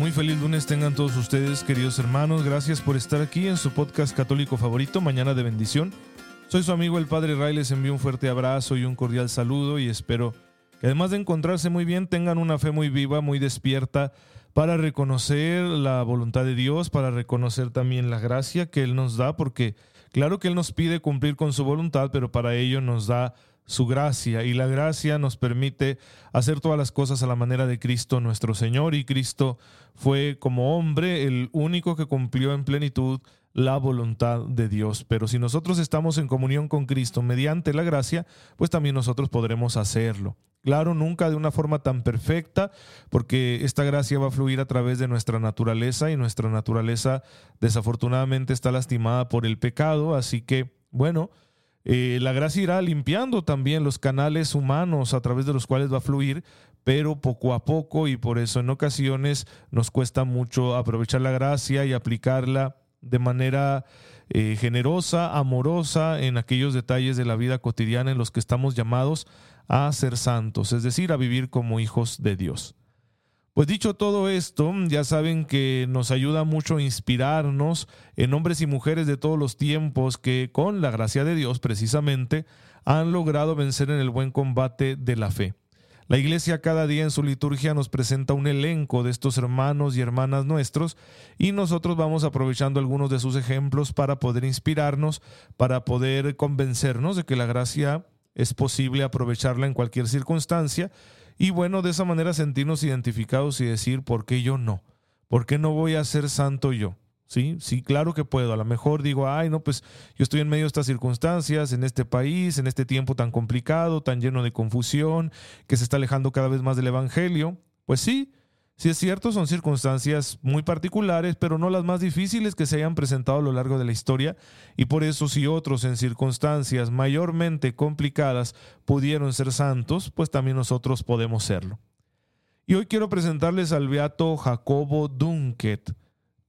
Muy feliz lunes tengan todos ustedes, queridos hermanos. Gracias por estar aquí en su podcast católico favorito, Mañana de Bendición. Soy su amigo el Padre Ray, les envío un fuerte abrazo y un cordial saludo y espero que además de encontrarse muy bien, tengan una fe muy viva, muy despierta para reconocer la voluntad de Dios, para reconocer también la gracia que Él nos da, porque claro que Él nos pide cumplir con su voluntad, pero para ello nos da su gracia y la gracia nos permite hacer todas las cosas a la manera de Cristo nuestro Señor y Cristo fue como hombre el único que cumplió en plenitud la voluntad de Dios. Pero si nosotros estamos en comunión con Cristo mediante la gracia, pues también nosotros podremos hacerlo. Claro, nunca de una forma tan perfecta, porque esta gracia va a fluir a través de nuestra naturaleza y nuestra naturaleza desafortunadamente está lastimada por el pecado, así que, bueno, eh, la gracia irá limpiando también los canales humanos a través de los cuales va a fluir, pero poco a poco y por eso en ocasiones nos cuesta mucho aprovechar la gracia y aplicarla de manera eh, generosa, amorosa en aquellos detalles de la vida cotidiana en los que estamos llamados a ser santos, es decir, a vivir como hijos de Dios. Pues dicho todo esto, ya saben que nos ayuda mucho a inspirarnos en hombres y mujeres de todos los tiempos que, con la gracia de Dios precisamente, han logrado vencer en el buen combate de la fe. La Iglesia cada día en su liturgia nos presenta un elenco de estos hermanos y hermanas nuestros y nosotros vamos aprovechando algunos de sus ejemplos para poder inspirarnos, para poder convencernos de que la gracia es posible aprovecharla en cualquier circunstancia y bueno, de esa manera sentirnos identificados y decir, ¿por qué yo no? ¿Por qué no voy a ser santo yo? Sí, sí, claro que puedo. A lo mejor digo, ay, no, pues yo estoy en medio de estas circunstancias, en este país, en este tiempo tan complicado, tan lleno de confusión, que se está alejando cada vez más del Evangelio. Pues sí, si es cierto, son circunstancias muy particulares, pero no las más difíciles que se hayan presentado a lo largo de la historia, y por eso si otros en circunstancias mayormente complicadas pudieron ser santos, pues también nosotros podemos serlo. Y hoy quiero presentarles al beato Jacobo Dunket.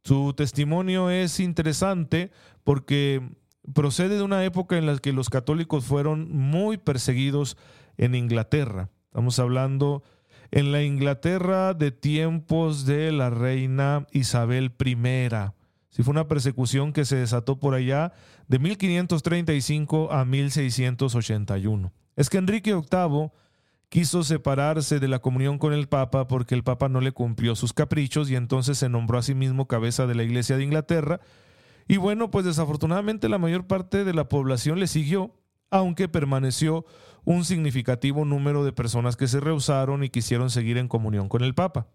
Su testimonio es interesante porque procede de una época en la que los católicos fueron muy perseguidos en Inglaterra. Estamos hablando en la Inglaterra de tiempos de la reina Isabel I. Sí, fue una persecución que se desató por allá de 1535 a 1681. Es que Enrique VIII quiso separarse de la comunión con el Papa porque el Papa no le cumplió sus caprichos y entonces se nombró a sí mismo cabeza de la Iglesia de Inglaterra. Y bueno, pues desafortunadamente la mayor parte de la población le siguió, aunque permaneció un significativo número de personas que se rehusaron y quisieron seguir en comunión con el Papa.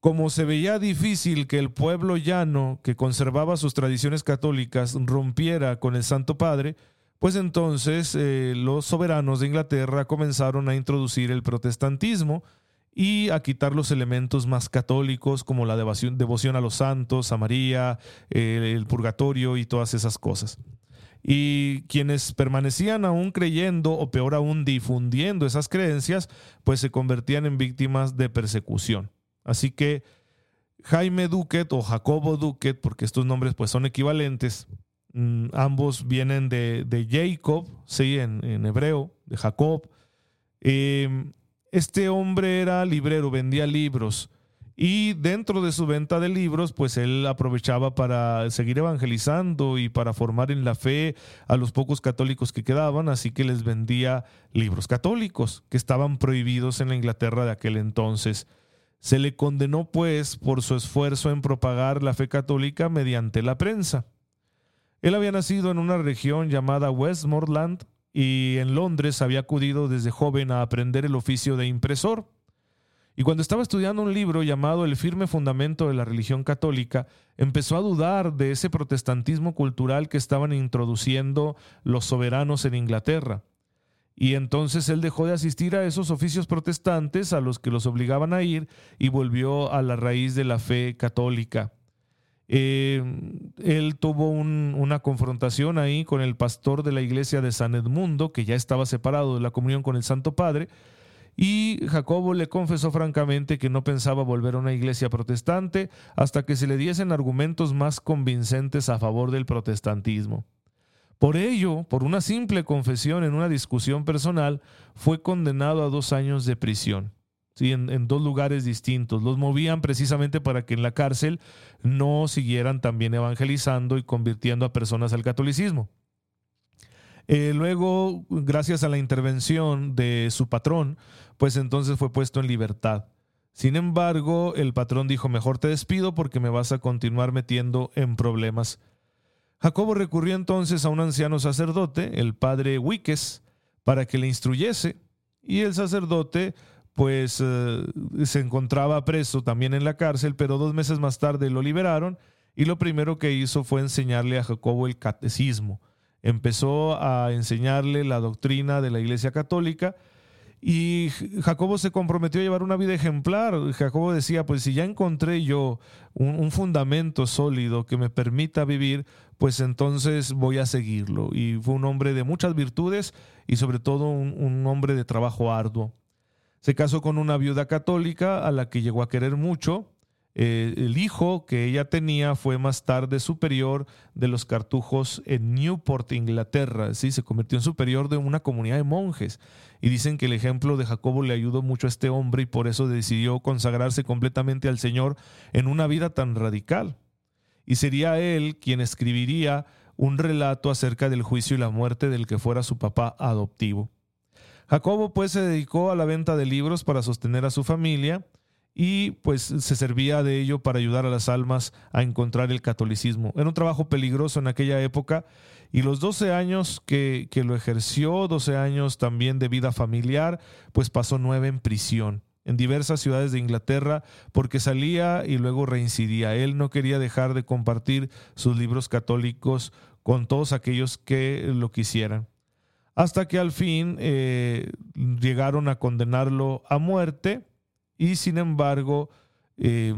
Como se veía difícil que el pueblo llano, que conservaba sus tradiciones católicas, rompiera con el Santo Padre, pues entonces eh, los soberanos de Inglaterra comenzaron a introducir el protestantismo y a quitar los elementos más católicos como la devoción, a los santos, a María, el purgatorio y todas esas cosas y quienes permanecían aún creyendo o peor aún difundiendo esas creencias, pues se convertían en víctimas de persecución. Así que Jaime Duquet o Jacobo Duquet, porque estos nombres pues son equivalentes, mm, ambos vienen de, Jacob, sí, en, hebreo, de Jacob. Em, este hombre era librero, vendía libros y dentro de su venta de libros, pues él aprovechaba para seguir evangelizando y para formar en la fe a los pocos católicos que quedaban, así que les vendía libros católicos que estaban prohibidos en la Inglaterra de aquel entonces. Se le condenó pues por su esfuerzo en propagar la fe católica mediante la prensa. Él había nacido en una región llamada Westmoreland y en Londres había acudido desde joven a aprender el oficio de impresor. Y cuando estaba estudiando un libro llamado El firme fundamento de la religión católica, empezó a dudar de ese protestantismo cultural que estaban introduciendo los soberanos en Inglaterra. Y entonces él dejó de asistir a esos oficios protestantes a los que los obligaban a ir y volvió a la raíz de la fe católica. Eh, él tuvo una confrontación ahí con el pastor de la iglesia de San Edmundo, que ya estaba separado de la comunión con el Santo Padre, y Jacobo le confesó francamente que no pensaba volver a una iglesia protestante hasta que se le diesen argumentos más convincentes a favor del protestantismo. Por ello, por una simple confesión en una discusión personal, fue condenado a dos años de prisión en, dos lugares distintos. Los movían precisamente para que en la cárcel no siguieran también evangelizando y convirtiendo a personas al catolicismo. Eh, luego, gracias a la intervención de su patrón, pues entonces fue puesto en libertad. Sin embargo, el patrón dijo, mejor te despido porque me vas a continuar metiendo en problemas. Jacobo recurrió entonces a un anciano sacerdote, el padre Huiques, para que le instruyese, y el sacerdote pues eh, se encontraba preso también en la cárcel, pero dos meses más tarde lo liberaron y lo primero que hizo fue enseñarle a Jacobo el catecismo. Empezó a enseñarle la doctrina de la Iglesia Católica y Jacobo se comprometió a llevar una vida ejemplar. Jacobo decía, pues si ya encontré yo un, fundamento sólido que me permita vivir, pues entonces voy a seguirlo. Y fue un hombre de muchas virtudes y sobre todo un hombre de trabajo arduo. Se casó con una viuda católica a la que llegó a querer mucho. Eh, el hijo que ella tenía fue más tarde superior de los cartujos en Newport, Inglaterra. ¿sí? Se convirtió en superior de una comunidad de monjes. Y dicen que el ejemplo de Jacobo le ayudó mucho a este hombre y por eso decidió consagrarse completamente al Señor en una vida tan radical. Y sería él quien escribiría un relato acerca del juicio y la muerte del que fuera su papá adoptivo. Jacobo pues se dedicó a la venta de libros para sostener a su familia y pues se servía de ello para ayudar a las almas a encontrar el catolicismo. Era un trabajo peligroso en aquella época y los 12 años que, que lo ejerció, 12 años también de vida familiar, pues pasó nueve en prisión en diversas ciudades de Inglaterra porque salía y luego reincidía. Él no quería dejar de compartir sus libros católicos con todos aquellos que lo quisieran hasta que al fin eh, llegaron a condenarlo a muerte y sin embargo, eh,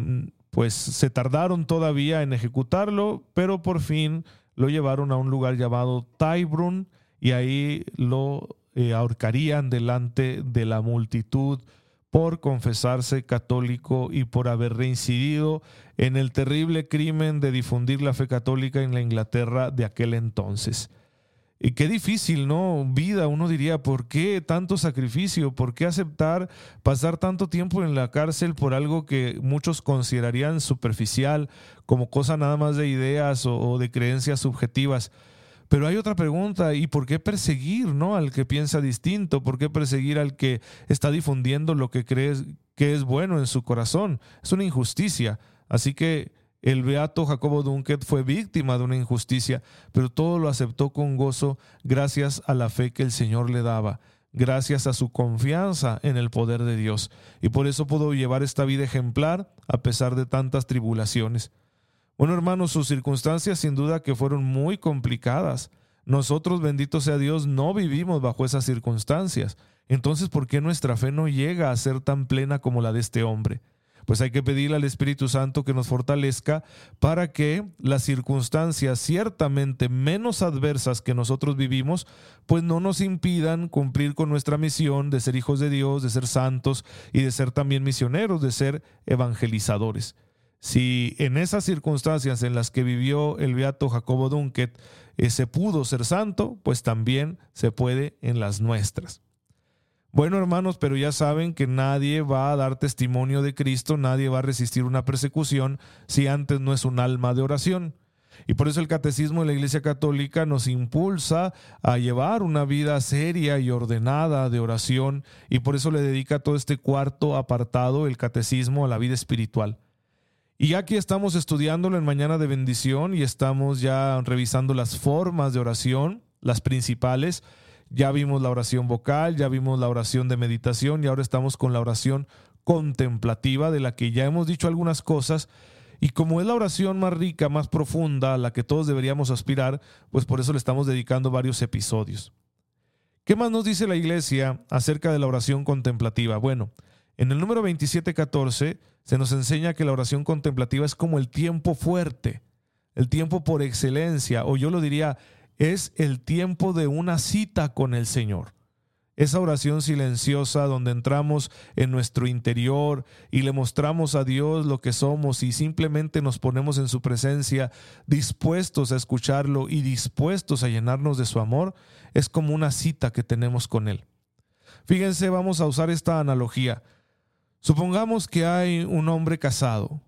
pues se tardaron todavía en ejecutarlo, pero por fin lo llevaron a un lugar llamado Tyburn y ahí lo eh, ahorcarían delante de la multitud por confesarse católico y por haber reincidido en el terrible crimen de difundir la fe católica en la Inglaterra de aquel entonces. Y qué difícil, ¿no? Vida, uno diría, ¿por qué tanto sacrificio? ¿Por qué aceptar pasar tanto tiempo en la cárcel por algo que muchos considerarían superficial, como cosa nada más de ideas o, de creencias subjetivas? Pero hay otra pregunta, ¿y por qué perseguir, ¿no? Al que piensa distinto, ¿por qué perseguir al que está difundiendo lo que crees que es bueno en su corazón? Es una injusticia. Así que el beato Jacobo Dunket fue víctima de una injusticia, pero todo lo aceptó con gozo gracias a la fe que el Señor le daba, gracias a su confianza en el poder de Dios, y por eso pudo llevar esta vida ejemplar a pesar de tantas tribulaciones. Bueno, hermanos, sus circunstancias sin duda que fueron muy complicadas. Nosotros, bendito sea Dios, no vivimos bajo esas circunstancias. Entonces, ¿por qué nuestra fe no llega a ser tan plena como la de este hombre? Pues hay que pedirle al Espíritu Santo que nos fortalezca para que las circunstancias ciertamente menos adversas que nosotros vivimos, pues no nos impidan cumplir con nuestra misión de ser hijos de Dios, de ser santos y de ser también misioneros, de ser evangelizadores. Si en esas circunstancias en las que vivió el beato Jacobo Dunket eh, se pudo ser santo, pues también se puede en las nuestras. Bueno, hermanos, pero ya saben que nadie va a dar testimonio de Cristo, nadie va a resistir una persecución si antes no es un alma de oración. Y por eso el catecismo de la Iglesia Católica nos impulsa a llevar una vida seria y ordenada de oración y por eso le dedica todo este cuarto apartado, el catecismo, a la vida espiritual. Y aquí estamos estudiándolo en Mañana de Bendición y estamos ya revisando las formas de oración, las principales, ya vimos la oración vocal, ya vimos la oración de meditación y ahora estamos con la oración contemplativa de la que ya hemos dicho algunas cosas. Y como es la oración más rica, más profunda, a la que todos deberíamos aspirar, pues por eso le estamos dedicando varios episodios. ¿Qué más nos dice la iglesia acerca de la oración contemplativa? Bueno, En el número 27.14 se nos enseña que la oración contemplativa es como el tiempo fuerte, el tiempo por excelencia, o yo lo diría, es el tiempo de una cita con el Señor. Esa oración silenciosa donde entramos en nuestro interior y le mostramos a Dios lo que somos y simplemente nos ponemos en su presencia dispuestos a escucharlo y dispuestos a llenarnos de su amor, es como una cita que tenemos con Él. Fíjense, vamos a usar esta analogía. Supongamos que hay un hombre casado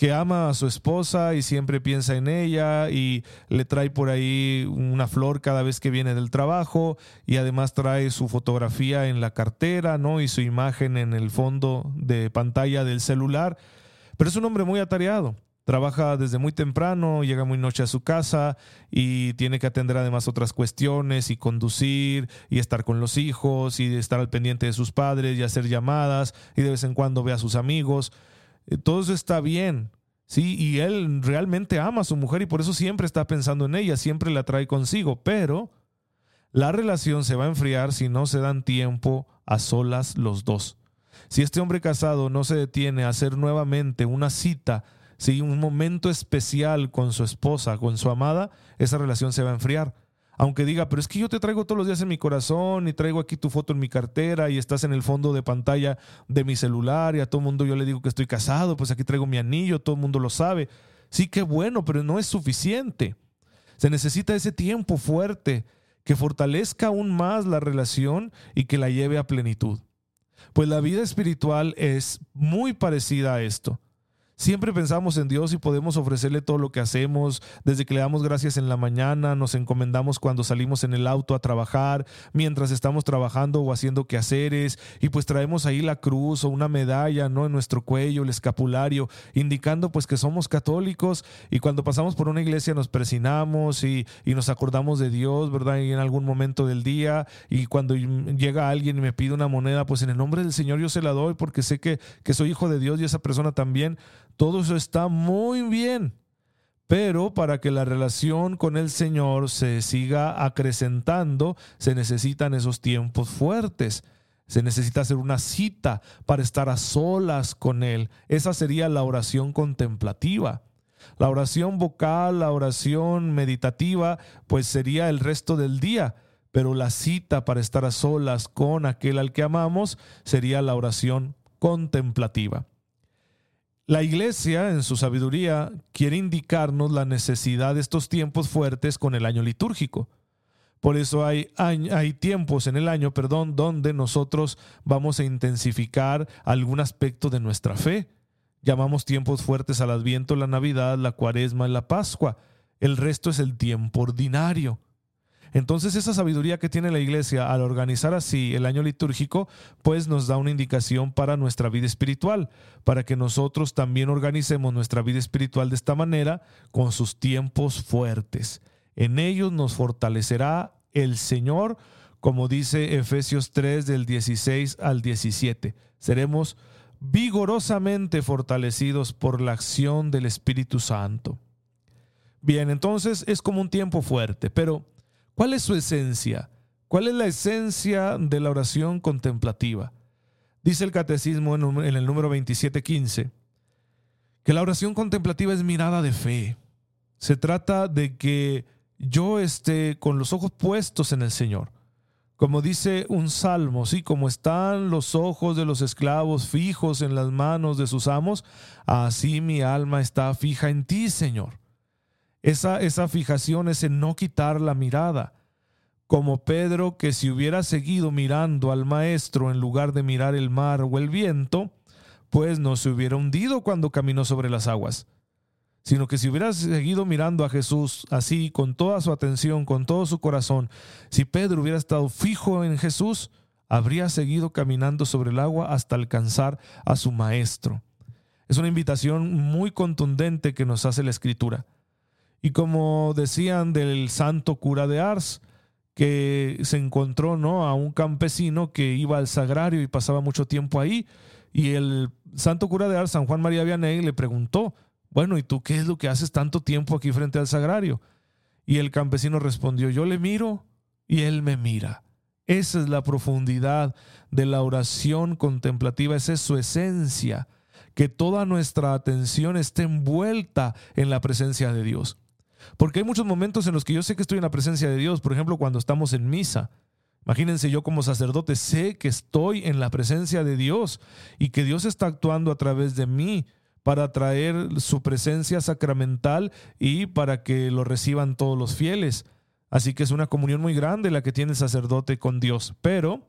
que ama a su esposa y siempre piensa en ella y le trae por ahí una flor cada vez que viene del trabajo y además trae su fotografía en la cartera, ¿no? y su imagen en el fondo de pantalla del celular. Pero es un hombre muy atareado. Trabaja desde muy temprano, llega muy noche a su casa y tiene que atender además otras cuestiones y conducir y estar con los hijos y estar al pendiente de sus padres y hacer llamadas y de vez en cuando ve a sus amigos. Todo eso está bien, ¿sí? Y él realmente ama a su mujer y por eso siempre está pensando en ella, siempre la trae consigo, pero la relación se va a enfriar si no se dan tiempo a solas los dos. Si este hombre casado no se detiene a hacer nuevamente una cita, ¿sí? un momento especial con su esposa, con su amada, esa relación se va a enfriar aunque diga, pero es que yo te traigo todos los días en mi corazón y traigo aquí tu foto en mi cartera y estás en el fondo de pantalla de mi celular y a todo mundo yo le digo que estoy casado, pues aquí traigo mi anillo, todo el mundo lo sabe. Sí, qué bueno, pero no es suficiente. Se necesita ese tiempo fuerte que fortalezca aún más la relación y que la lleve a plenitud. Pues la vida espiritual es muy parecida a esto. Siempre pensamos en Dios y podemos ofrecerle todo lo que hacemos, desde que le damos gracias en la mañana, nos encomendamos cuando salimos en el auto a trabajar, mientras estamos trabajando o haciendo quehaceres, y pues traemos ahí la cruz o una medalla, ¿no? En nuestro cuello, el escapulario, indicando pues que somos católicos, y cuando pasamos por una iglesia nos presinamos y, y nos acordamos de Dios, ¿verdad? Y en algún momento del día, y cuando llega alguien y me pide una moneda, pues en el nombre del Señor yo se la doy porque sé que, que soy hijo de Dios y esa persona también todo eso está muy bien. Pero para que la relación con el Señor se siga acrecentando, se necesitan esos tiempos fuertes. Se necesita hacer una cita para estar a solas con Él. Esa sería la oración contemplativa. La oración vocal, la oración meditativa, pues sería el resto del día. Pero la cita para estar a solas con aquel al que amamos sería la oración contemplativa. La iglesia, en su sabiduría, quiere indicarnos la necesidad de estos tiempos fuertes con el año litúrgico. Por eso hay, hay, tiempos en el año, perdón, donde nosotros vamos a intensificar algún aspecto de nuestra fe. Llamamos tiempos fuertes al Adviento, la Navidad, la Cuaresma la Pascua. El resto es el tiempo ordinario. Entonces esa sabiduría que tiene la iglesia al organizar así el año litúrgico, pues nos da una indicación para nuestra vida espiritual, para que nosotros también organicemos nuestra vida espiritual de esta manera, con sus tiempos fuertes. En ellos nos fortalecerá el Señor, como dice Efesios 3 del 16 al 17. Seremos vigorosamente fortalecidos por la acción del Espíritu Santo. Bien, entonces es como un tiempo fuerte, pero ¿Cuál es su esencia? ¿Cuál es la esencia de la oración contemplativa? Dice el catecismo en el número 2715 que la oración contemplativa es mirada de fe. Se trata de que yo esté con los ojos puestos en el Señor. Como dice un salmo, sí, como están los ojos de los esclavos fijos en las manos de sus amos, así mi alma está fija en ti, Señor. Esa, esa fijación, ese no quitar la mirada. Como Pedro que si hubiera seguido mirando al maestro en lugar de mirar el mar o el viento, pues no se hubiera hundido cuando caminó sobre las aguas, sino que si hubiera seguido mirando a Jesús así, con toda su atención, con todo su corazón, si Pedro hubiera estado fijo en Jesús, habría seguido caminando sobre el agua hasta alcanzar a su maestro. Es una invitación muy contundente que nos hace la escritura. Y como decían del santo cura de Ars, que se encontró ¿no? a un campesino que iba al sagrario y pasaba mucho tiempo ahí, y el santo cura de Ars, San Juan María Vianney, le preguntó, bueno, ¿y tú qué es lo que haces tanto tiempo aquí frente al sagrario? Y el campesino respondió, yo le miro y él me mira. Esa es la profundidad de la oración contemplativa, esa es su esencia, que toda nuestra atención esté envuelta en la presencia de Dios. Porque hay muchos momentos en los que yo sé que estoy en la presencia de Dios, por ejemplo, cuando estamos en misa. Imagínense yo como sacerdote sé que estoy en la presencia de Dios y que Dios está actuando a través de mí para traer su presencia sacramental y para que lo reciban todos los fieles. Así que es una comunión muy grande la que tiene el sacerdote con Dios. Pero,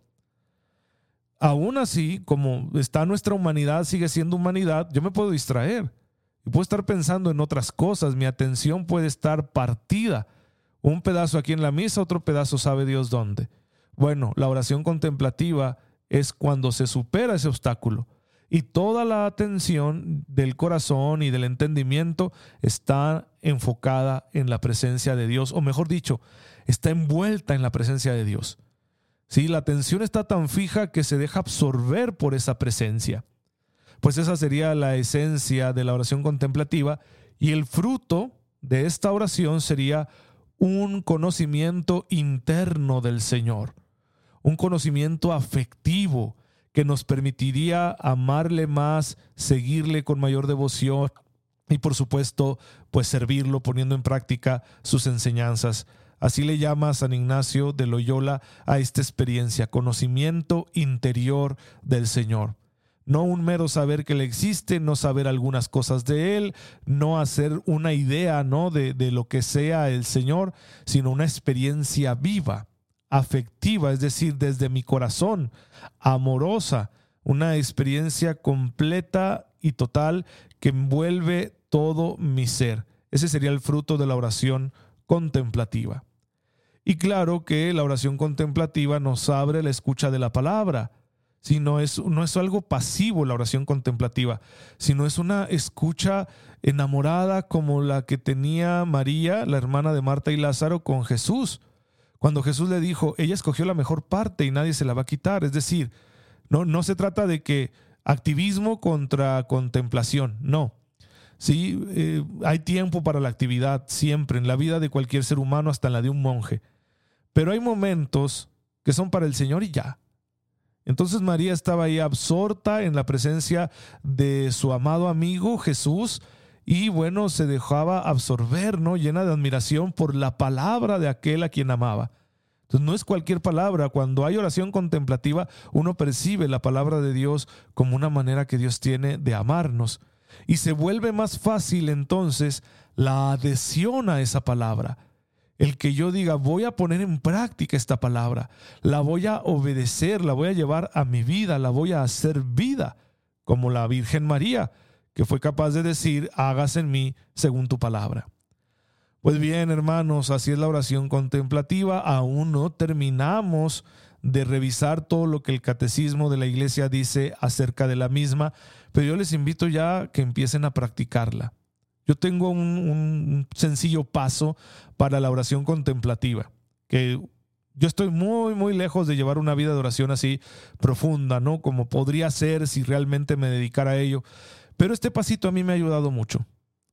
aún así, como está nuestra humanidad, sigue siendo humanidad, yo me puedo distraer. Y puedo estar pensando en otras cosas. Mi atención puede estar partida. Un pedazo aquí en la misa, otro pedazo sabe Dios dónde. Bueno, la oración contemplativa es cuando se supera ese obstáculo y toda la atención del corazón y del entendimiento está enfocada en la presencia de Dios, o mejor dicho, está envuelta en la presencia de Dios. Sí, la atención está tan fija que se deja absorber por esa presencia. Pues esa sería la esencia de la oración contemplativa y el fruto de esta oración sería un conocimiento interno del Señor, un conocimiento afectivo, que nos permitiría amarle más, seguirle con mayor devoción y por supuesto, pues servirlo poniendo en práctica sus enseñanzas. Así le llama San Ignacio de Loyola a esta experiencia, conocimiento interior del Señor. No un mero saber que le existe, no saber algunas cosas de Él, no hacer una idea ¿no? de, de lo que sea el Señor, sino una experiencia viva afectiva, es decir, desde mi corazón, amorosa, una experiencia completa y total que envuelve todo mi ser. Ese sería el fruto de la oración contemplativa. Y claro que la oración contemplativa nos abre la escucha de la palabra. Si no es, no es algo pasivo la oración contemplativa, sino es una escucha enamorada como la que tenía María, la hermana de Marta y Lázaro, con Jesús cuando Jesús le dijo, ella escogió la mejor parte y nadie se la va a quitar. Es decir, no, no se trata de que activismo contra contemplación, no. Sí, eh, hay tiempo para la actividad siempre, en la vida de cualquier ser humano, hasta en la de un monje. Pero hay momentos que son para el Señor y ya. Entonces María estaba ahí absorta en la presencia de su amado amigo Jesús y bueno, se dejaba absorber, ¿no? Llena de admiración por la palabra de aquel a quien amaba. Entonces no es cualquier palabra. Cuando hay oración contemplativa, uno percibe la palabra de Dios como una manera que Dios tiene de amarnos. Y se vuelve más fácil entonces la adhesión a esa palabra. El que yo diga, voy a poner en práctica esta palabra, la voy a obedecer, la voy a llevar a mi vida, la voy a hacer vida, como la Virgen María que fue capaz de decir, hágase en mí según tu palabra. Pues bien, hermanos, así es la oración contemplativa. Aún no terminamos de revisar todo lo que el catecismo de la iglesia dice acerca de la misma, pero yo les invito ya que empiecen a practicarla. Yo tengo un, sencillo paso para la oración contemplativa, que yo estoy muy, muy lejos de llevar una vida de oración así profunda, ¿no? Como podría ser si realmente me dedicara a ello. Pero este pasito a mí me ha ayudado mucho.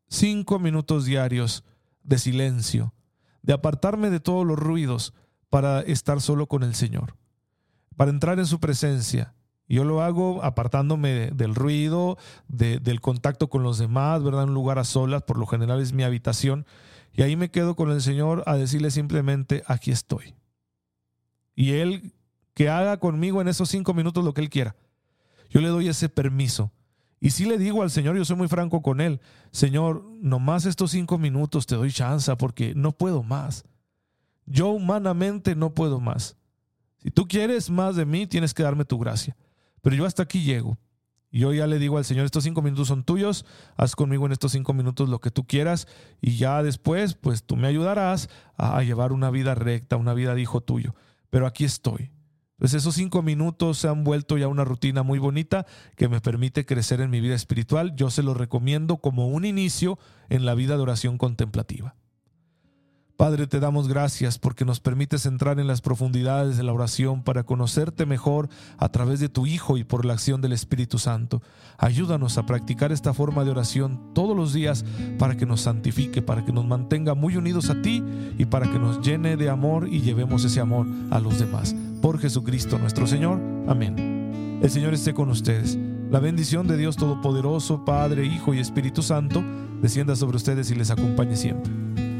Cinco minutos diarios de silencio, de apartarme de todos los ruidos para estar solo con el Señor, para entrar en su presencia. Yo lo hago apartándome del ruido, del contacto con los demás, ¿verdad? En un lugar a solas, por lo general es mi habitación. Y ahí me quedo con el Señor a decirle simplemente, aquí estoy. Y Él que haga conmigo en esos cinco minutos lo que Él quiera. Yo le doy ese permiso y si le digo al Señor, yo soy muy franco con Él, Señor, nomás estos cinco minutos te doy chance porque no puedo más. Yo humanamente no puedo más. Si tú quieres más de mí, tienes que darme tu gracia. Pero yo hasta aquí llego. Yo ya le digo al Señor, estos cinco minutos son tuyos, haz conmigo en estos cinco minutos lo que tú quieras y ya después, pues tú me ayudarás a llevar una vida recta, una vida de hijo tuyo. Pero aquí estoy. Pues esos cinco minutos se han vuelto ya una rutina muy bonita que me permite crecer en mi vida espiritual. Yo se lo recomiendo como un inicio en la vida de oración contemplativa. Padre, te damos gracias porque nos permites entrar en las profundidades de la oración para conocerte mejor a través de tu Hijo y por la acción del Espíritu Santo. Ayúdanos a practicar esta forma de oración todos los días para que nos santifique, para que nos mantenga muy unidos a ti y para que nos llene de amor y llevemos ese amor a los demás. Por Jesucristo nuestro Señor. Amén. El Señor esté con ustedes. La bendición de Dios Todopoderoso, Padre, Hijo y Espíritu Santo, descienda sobre ustedes y les acompañe siempre.